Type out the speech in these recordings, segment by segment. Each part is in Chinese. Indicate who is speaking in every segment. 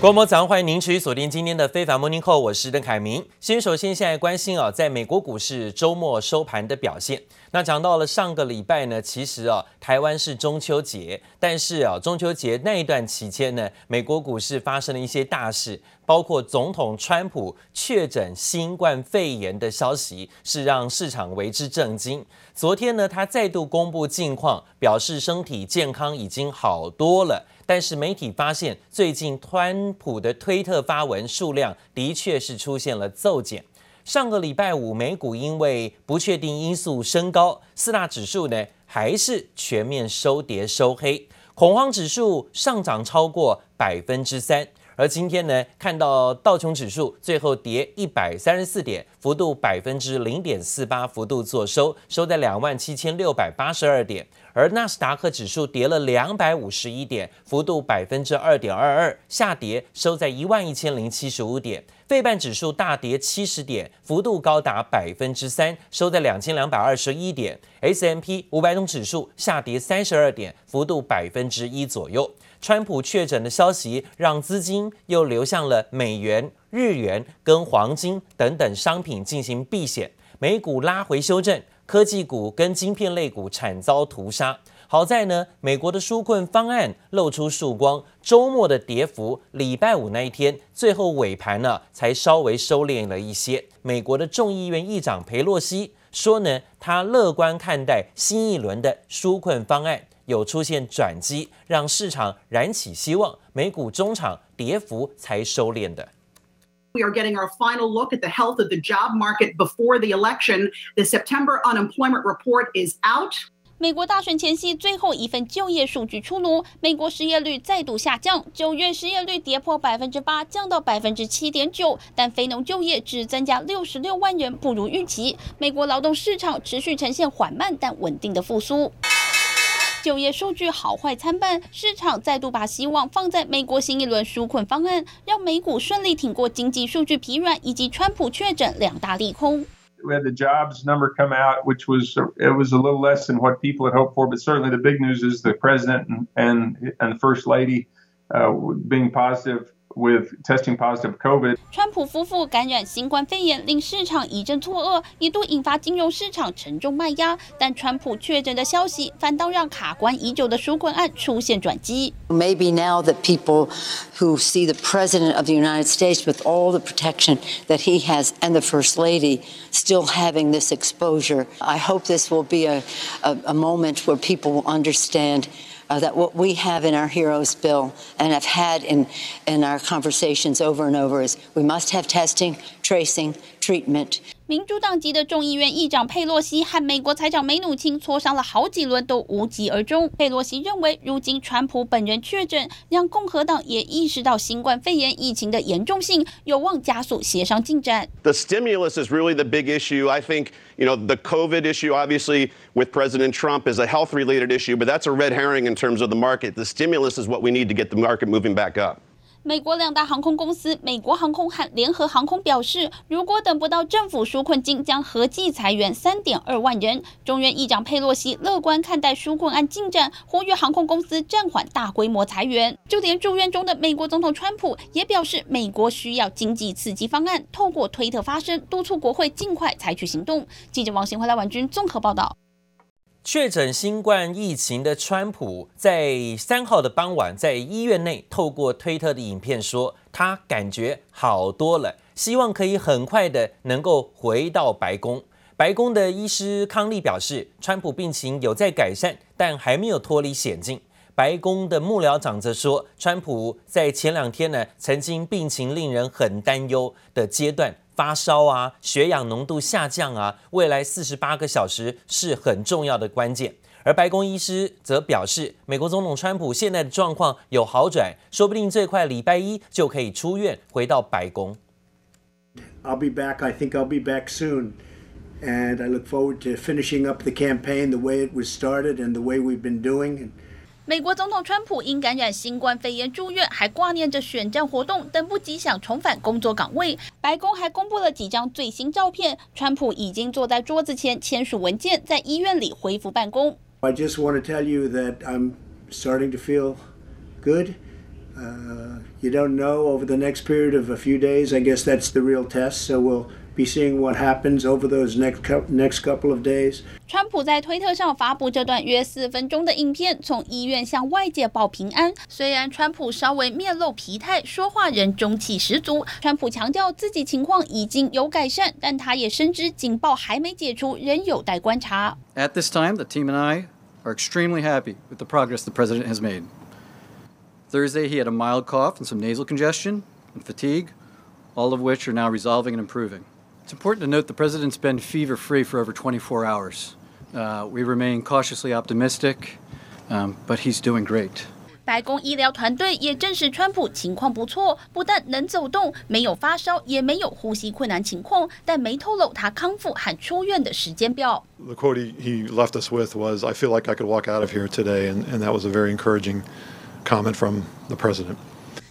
Speaker 1: 国模早上，欢迎您持续锁定今天的非凡 Morning Call，我是邓凯明。先首先现在关心啊，在美国股市周末收盘的表现。那讲到了上个礼拜呢，其实啊，台湾是中秋节，但是啊，中秋节那一段期间呢，美国股市发生了一些大事，包括总统川普确诊新冠肺炎的消息，是让市场为之震惊。昨天呢，他再度公布近况，表示身体健康已经好多了。但是媒体发现，最近川普的推特发文数量的确是出现了骤减。上个礼拜五，美股因为不确定因素升高，四大指数呢还是全面收跌收黑，恐慌指数上涨超过百分之三。而今天呢，看到道琼指数最后跌一百三十四点，幅度百分之零点四八，幅度作收，收在两万七千六百八十二点。而纳斯达克指数跌了两百五十一点，幅度百分之二点二二，下跌，收在一万一千零七十五点。费半指数大跌七十点，幅度高达百分之三，收在两千两百二十一点。S M P 五百种指数下跌三十二点，幅度百分之一左右。川普确诊的消息让资金又流向了美元、日元跟黄金等等商品进行避险，美股拉回修正，科技股跟晶片类股惨遭屠杀。好在呢，美国的纾困方案露出曙光，周末的跌幅，礼拜五那一天最后尾盘呢才稍微收敛了一些。美国的众议院议长裴洛西说呢，他乐观看待新一轮的纾困方案。有出现转机，让市场燃起希望，美股中场跌幅才收敛的。
Speaker 2: We are getting our final look at the health of the job market before the election. The September unemployment report is out.
Speaker 3: 美国大选前夕，最后一份就业数据出炉，美国失业率再度下降，九月失业率跌破百分之八，降到百分之七点九，但非农就业只增加六十六万人，不如预期。美国劳动市场持续呈现缓慢但稳定的复苏。就业数据好坏参半，市场再度把希望放在美国新一轮纾困方案，让美股顺利挺过经济数据疲软以及川普确诊两大利空。
Speaker 4: We had the jobs number come out, which was it was a little less than what people had hoped for, but certainly the big news is the president and and and the first lady uh, being positive. With testing positive COVID，
Speaker 3: 川普夫妇感染新冠肺炎，令市场一阵错愕，一度引发金融市场沉重卖压。但川普确诊的消息，反倒让卡关已久的纾困案出现转机。
Speaker 5: Maybe now that people who see the president of the United States with all the protection that he has and the first lady still having this exposure, I hope this will be a a, a moment where people will understand. Uh, that what we have in our heroes bill and have had in in our conversations over and over is we must have testing, tracing, treatment.
Speaker 3: 民主党籍的众议院议长佩洛西和美国财长梅努钦磋商了好几轮都无疾而终。佩洛西认为，如今川普本人确诊，让共和党也意识到新冠肺炎疫情的严重性，有望加速协商进展。
Speaker 6: The stimulus is really the big issue. I think, you know, the COVID issue, obviously, with President Trump is a health-related issue, but that's a red herring in terms of the market. The stimulus is what we need to get the market moving back up.
Speaker 3: 美国两大航空公司美国航空和联合航空表示，如果等不到政府纾困金，将合计裁员三点二万人。众院议长佩洛西乐观看待纾困案进展，呼吁航空公司暂缓大规模裁员。就连住院中的美国总统川普也表示，美国需要经济刺激方案，透过推特发声，督促国会尽快采取行动。记者王新辉、赖婉君综合报道。
Speaker 1: 确诊新冠疫情的川普，在三号的傍晚，在医院内透过推特的影片说，他感觉好多了，希望可以很快的能够回到白宫。白宫的医师康利表示，川普病情有在改善，但还没有脱离险境。白宫的幕僚长则说，川普在前两天呢，曾经病情令人很担忧的阶段。发烧啊，血氧浓度下降啊，未来四十八个小时是很重要的关键。而白宫医师则表示，美国总统川普现在的状况有好转，说不定最快礼拜一就可以出院回到白宫。
Speaker 7: I'll be back. I think I'll be back soon, and I look forward to finishing up the campaign the way it was started and the way we've been doing.
Speaker 3: 美国总统川普因感染新冠肺炎住院，还挂念着选战活动，等不及想重返工作岗位。白宫还公布了几张最新照片，川普已经坐在桌子前签署文件，在医院里恢复办公。
Speaker 7: I just want to tell you that I'm starting to feel good. Uh, you don't know over the next period of a few days. I guess that's the real test. So we'll be seeing what happens over those next next couple of days.
Speaker 3: 川普在推特上发布这段约四分钟的影片，从医院向外界报平安。虽然川普稍微面露疲态，说话仍中气十足。川普强调自己情况已经有改善，但他也深知警报还没解除，仍有待观察。
Speaker 8: At this time, the team and I are extremely happy with the progress the president has made. Thursday, he had a mild cough and some nasal congestion and fatigue, all of which are now resolving and improving. It's important to note the president's been fever free for over 24 hours. Uh, we remain cautiously optimistic, um, but he's doing great.
Speaker 3: 白宫医疗团队也证实，川普情况不错，不但能走动，没有发烧，也没有呼吸困难情况，但没透露他康复和出院的时间表。
Speaker 9: The quote he, he left us with was, "I feel like I could walk out of here today," and, and that was a very encouraging comment from the president.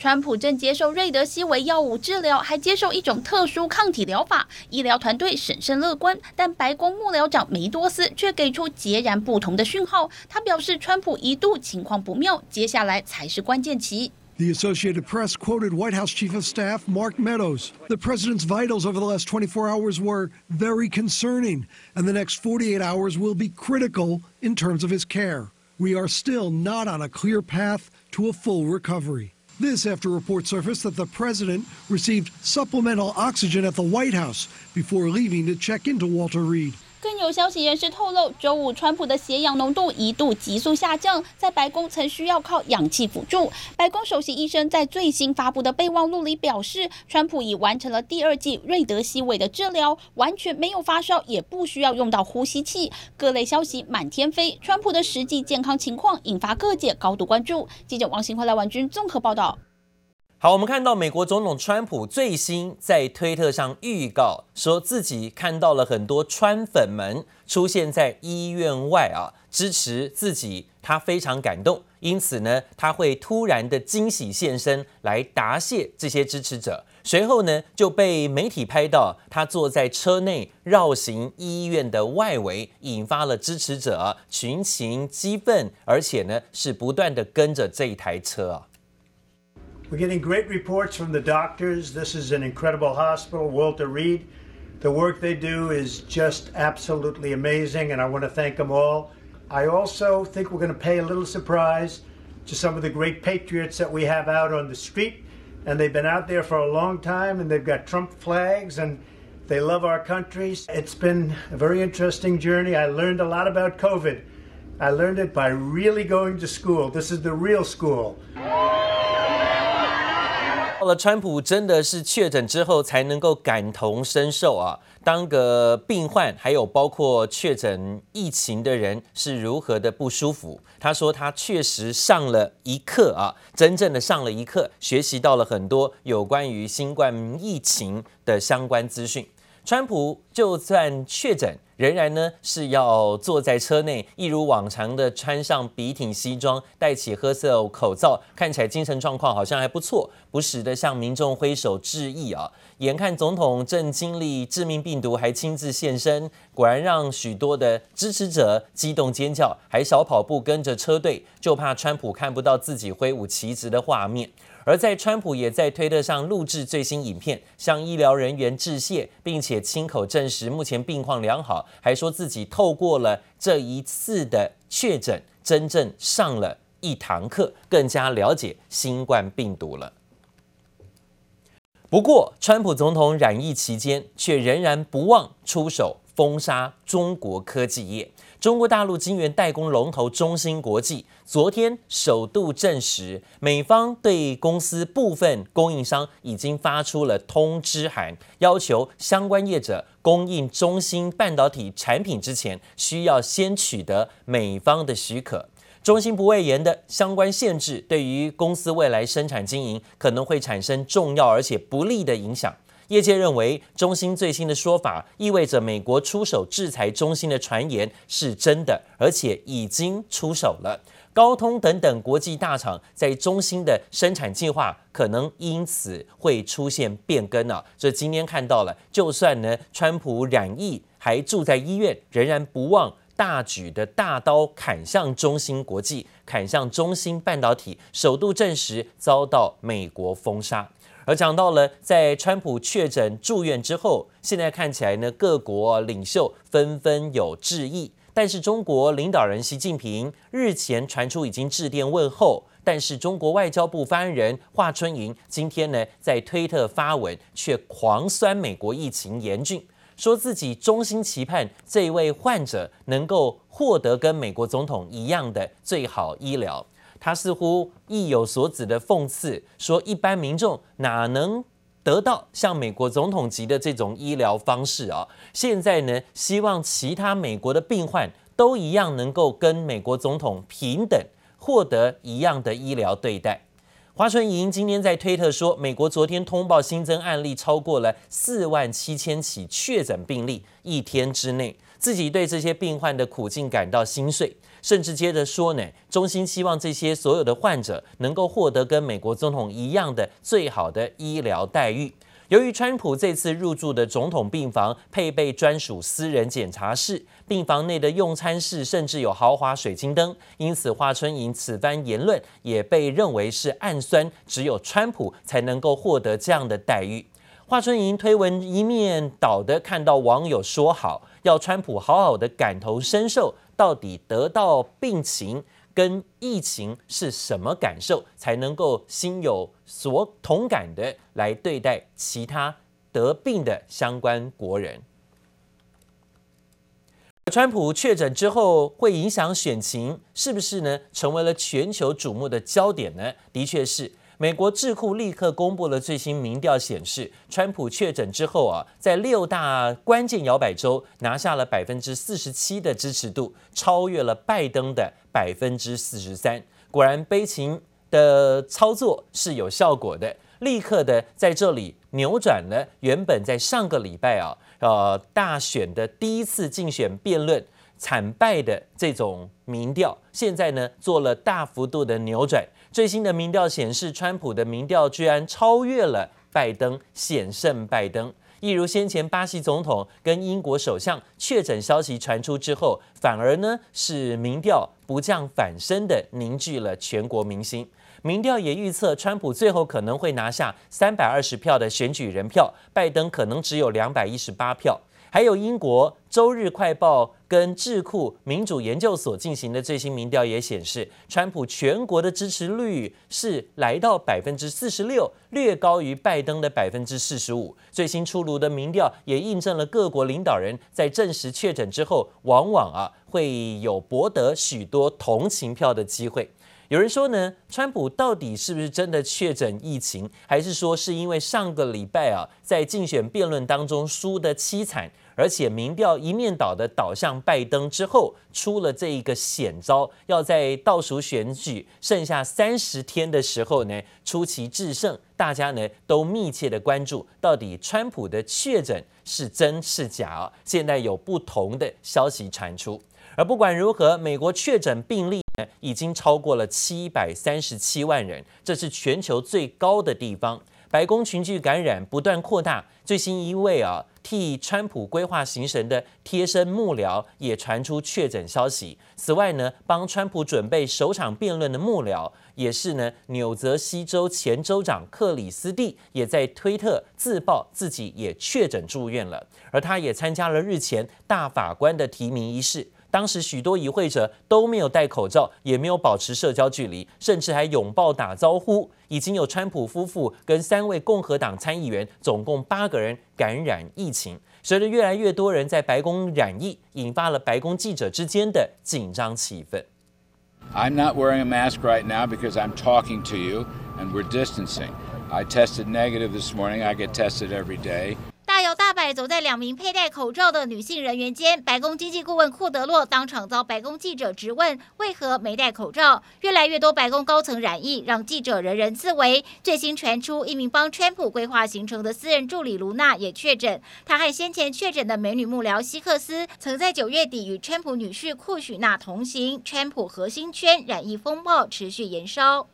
Speaker 3: 川普正接受瑞德西韦药物治疗，还接受一种特殊抗体疗法。医疗团队审慎乐观，但白宫幕僚长梅多斯却给出截然不同的讯号。他表示，川普一度情况不妙，接下来才是关键期。
Speaker 10: The Associated Press quoted White House Chief of Staff Mark Meadows. The president's vitals over the last 24 hours were very concerning, and the next 48 hours will be critical in terms of his care. We are still not on a clear path to a full recovery. This after reports surfaced that the president received supplemental oxygen at the White House before leaving to check into Walter Reed.
Speaker 3: 更有消息人士透露，周五川普的血氧浓度一度急速下降，在白宫曾需要靠氧气辅助。白宫首席医生在最新发布的备忘录里表示，川普已完成了第二剂瑞德西韦的治疗，完全没有发烧，也不需要用到呼吸器。各类消息满天飞，川普的实际健康情况引发各界高度关注。记者王新辉、赖婉君综合报道。
Speaker 1: 好，我们看到美国总统川普最新在推特上预告，说自己看到了很多川粉们出现在医院外啊，支持自己，他非常感动，因此呢，他会突然的惊喜现身来答谢这些支持者。随后呢，就被媒体拍到他坐在车内绕行医院的外围，引发了支持者群情激愤，而且呢，是不断的跟着这一台车啊。
Speaker 7: We're getting great reports from the doctors. This is an incredible hospital, Walter Reed. The work they do is just absolutely amazing, and I want to thank them all. I also think we're going to pay a little surprise to some of the great patriots that we have out on the street, and they've been out there for a long time, and they've got Trump flags, and they love our country. It's been a very interesting journey. I learned a lot about COVID. I learned it by really going to school. This is the real school.
Speaker 1: 到了川普真的是确诊之后才能够感同身受啊，当个病患还有包括确诊疫情的人是如何的不舒服。他说他确实上了一课啊，真正的上了一课，学习到了很多有关于新冠疫情的相关资讯。川普就算确诊，仍然呢是要坐在车内，一如往常的穿上笔挺西装，戴起褐色口罩，看起来精神状况好像还不错，不时的向民众挥手致意啊。眼看总统正经历致命病毒，还亲自现身，果然让许多的支持者激动尖叫，还小跑步跟着车队，就怕川普看不到自己挥舞旗帜的画面。而在川普也在推特上录制最新影片，向医疗人员致谢，并且亲口证实目前病况良好，还说自己透过了这一次的确诊，真正上了一堂课，更加了解新冠病毒了。不过，川普总统染疫期间，却仍然不忘出手封杀中国科技业。中国大陆晶圆代工龙头中芯国际昨天首度证实，美方对公司部分供应商已经发出了通知函，要求相关业者供应中芯半导体产品之前，需要先取得美方的许可。中芯不讳言的相关限制，对于公司未来生产经营可能会产生重要而且不利的影响。业界认为，中芯最新的说法意味着美国出手制裁中芯的传言是真的，而且已经出手了。高通等等国际大厂在中芯的生产计划可能因此会出现变更啊！这今天看到了，就算呢，川普染疫还住在医院，仍然不忘大举的大刀砍向中芯国际，砍向中芯半导体，首度证实遭到美国封杀。而讲到了在川普确诊住院之后，现在看起来呢，各国领袖纷纷有致意。但是中国领导人习近平日前传出已经致电问候，但是中国外交部发言人华春莹今天呢在推特发文，却狂酸美国疫情严峻，说自己衷心期盼这位患者能够获得跟美国总统一样的最好医疗。他似乎意有所指的讽刺说，一般民众哪能得到像美国总统级的这种医疗方式啊？现在呢，希望其他美国的病患都一样能够跟美国总统平等获得一样的医疗对待。华春莹今天在推特说，美国昨天通报新增案例超过了四万七千起确诊病例，一天之内，自己对这些病患的苦境感到心碎。甚至接着说呢，衷心希望这些所有的患者能够获得跟美国总统一样的最好的医疗待遇。由于川普这次入住的总统病房配备专属私人检查室，病房内的用餐室甚至有豪华水晶灯，因此华春莹此番言论也被认为是暗酸，只有川普才能够获得这样的待遇。华春莹推文一面倒的看到网友说好，要川普好好的感同身受。到底得到病情跟疫情是什么感受，才能够心有所同感的来对待其他得病的相关国人？川普确诊之后会影响选情，是不是呢？成为了全球瞩目的焦点呢？的确是。美国智库立刻公布了最新民调，显示川普确诊之后啊，在六大关键摇摆州拿下了百分之四十七的支持度，超越了拜登的百分之四十三。果然，悲情的操作是有效果的，立刻的在这里扭转了原本在上个礼拜啊，呃，大选的第一次竞选辩论惨败的这种民调，现在呢做了大幅度的扭转。最新的民调显示，川普的民调居然超越了拜登，险胜拜登。一如先前巴西总统跟英国首相确诊消息传出之后，反而呢是民调不降反升的凝聚了全国民心。民调也预测，川普最后可能会拿下三百二十票的选举人票，拜登可能只有两百一十八票。还有英国《周日快报》跟智库民主研究所进行的最新民调也显示，川普全国的支持率是来到百分之四十六，略高于拜登的百分之四十五。最新出炉的民调也印证了各国领导人在证实确诊之后，往往啊会有博得许多同情票的机会。有人说呢，川普到底是不是真的确诊疫情，还是说是因为上个礼拜啊在竞选辩论当中输得凄惨？而且民调一面倒的倒向拜登之后，出了这一个险招，要在倒数选举剩下三十天的时候呢，出奇制胜。大家呢都密切的关注，到底川普的确诊是真是假？现在有不同的消息传出。而不管如何，美国确诊病例已经超过了七百三十七万人，这是全球最高的地方。白宫群聚感染不断扩大，最新一位啊替川普规划行程的贴身幕僚也传出确诊消息。此外呢，帮川普准备首场辩论的幕僚也是呢纽泽西州前州长克里斯蒂也在推特自曝自己也确诊住院了，而他也参加了日前大法官的提名仪式。当时许多与会者都没有戴口罩，也没有保持社交距离，甚至还拥抱打招呼。已经有川普夫妇跟三位共和党参议员，总共八个人感染疫情。随着越来越多人在白宫染疫，引发了白宫记者之间的紧张气氛。
Speaker 11: I'm not wearing a mask right now because I'm talking to you and we're distancing. I tested negative this morning. I get tested every day.
Speaker 12: 大摇大摆走在两名佩戴口罩的女性人员间，白宫经济顾问库德洛当场遭白宫记者质问为何没戴口罩。越来越多白宫高层染疫，让记者人人自危。最新传出，一名帮川普规划行程的私人助理卢娜也确诊。她和先前确诊的美女幕僚希克斯，曾在九月底与川普女婿库许纳同行。川普核心圈染疫风暴持续延
Speaker 11: 烧。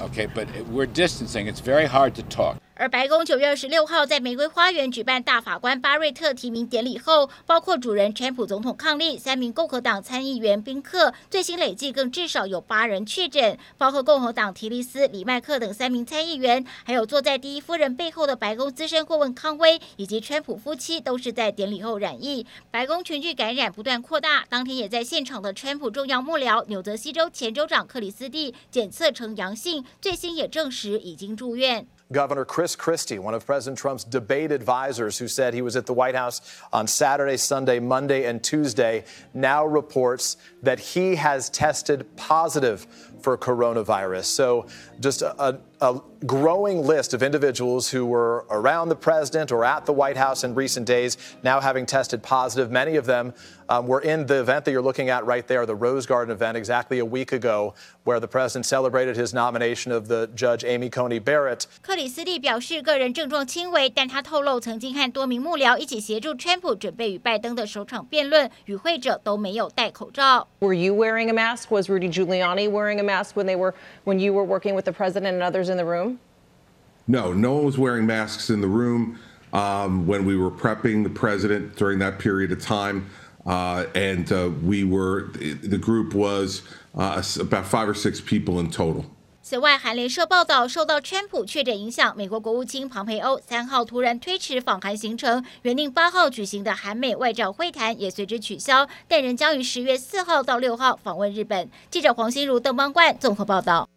Speaker 11: ok but we're distancing. It's very hard to talk.
Speaker 12: 而白宫九月二十六号在玫瑰花园举办大法官巴瑞特提名典礼后，包括主人川普总统伉俪、三名共和党参议员宾客，最新累计更至少有八人确诊，包括共和党提利斯、李麦克等三名参议员，还有坐在第一夫人背后的白宫资深顾问康威以及川普夫妻都是在典礼后染疫。白宫群聚感染不断扩大，当天也在现场的川普重要幕僚纽泽西州前州长克里斯蒂检测呈阳性，最新也证实已经住院。
Speaker 13: Governor Chris Christie, one of President Trump's debate advisors, who said he was at the White House on Saturday, Sunday, Monday, and Tuesday, now reports that he has tested positive for coronavirus. So, just a, a, growing list of individuals who were around the president or at the White House in recent days now having tested positive. Many of them um, were in the event that you're looking at right there, the Rose Garden event, exactly a week ago, where the president celebrated his nomination of the judge Amy Coney Barrett.
Speaker 12: 克里斯蒂表示，个人症状轻微，但他透露曾经和多名幕僚一起协助川普准备与拜登的首场辩论，与会者都没有戴口罩。
Speaker 14: Were you wearing a mask? Was Rudy Giuliani wearing a mask when they were when you were working with the president and others In the room?
Speaker 15: No, no one was wearing masks in the room um, when we were prepping the president during that period of time. Uh, and uh, we were, the group was uh, about five or six people in total.
Speaker 12: 此外，韩联社报道，受到川普确诊影响，美国国务卿庞培欧三号突然推迟访韩行程，原定八号举行的韩美外长会谈也随之取消，但仍将于十月四号到六号访问日本。记者黄心如、邓邦冠综合报道。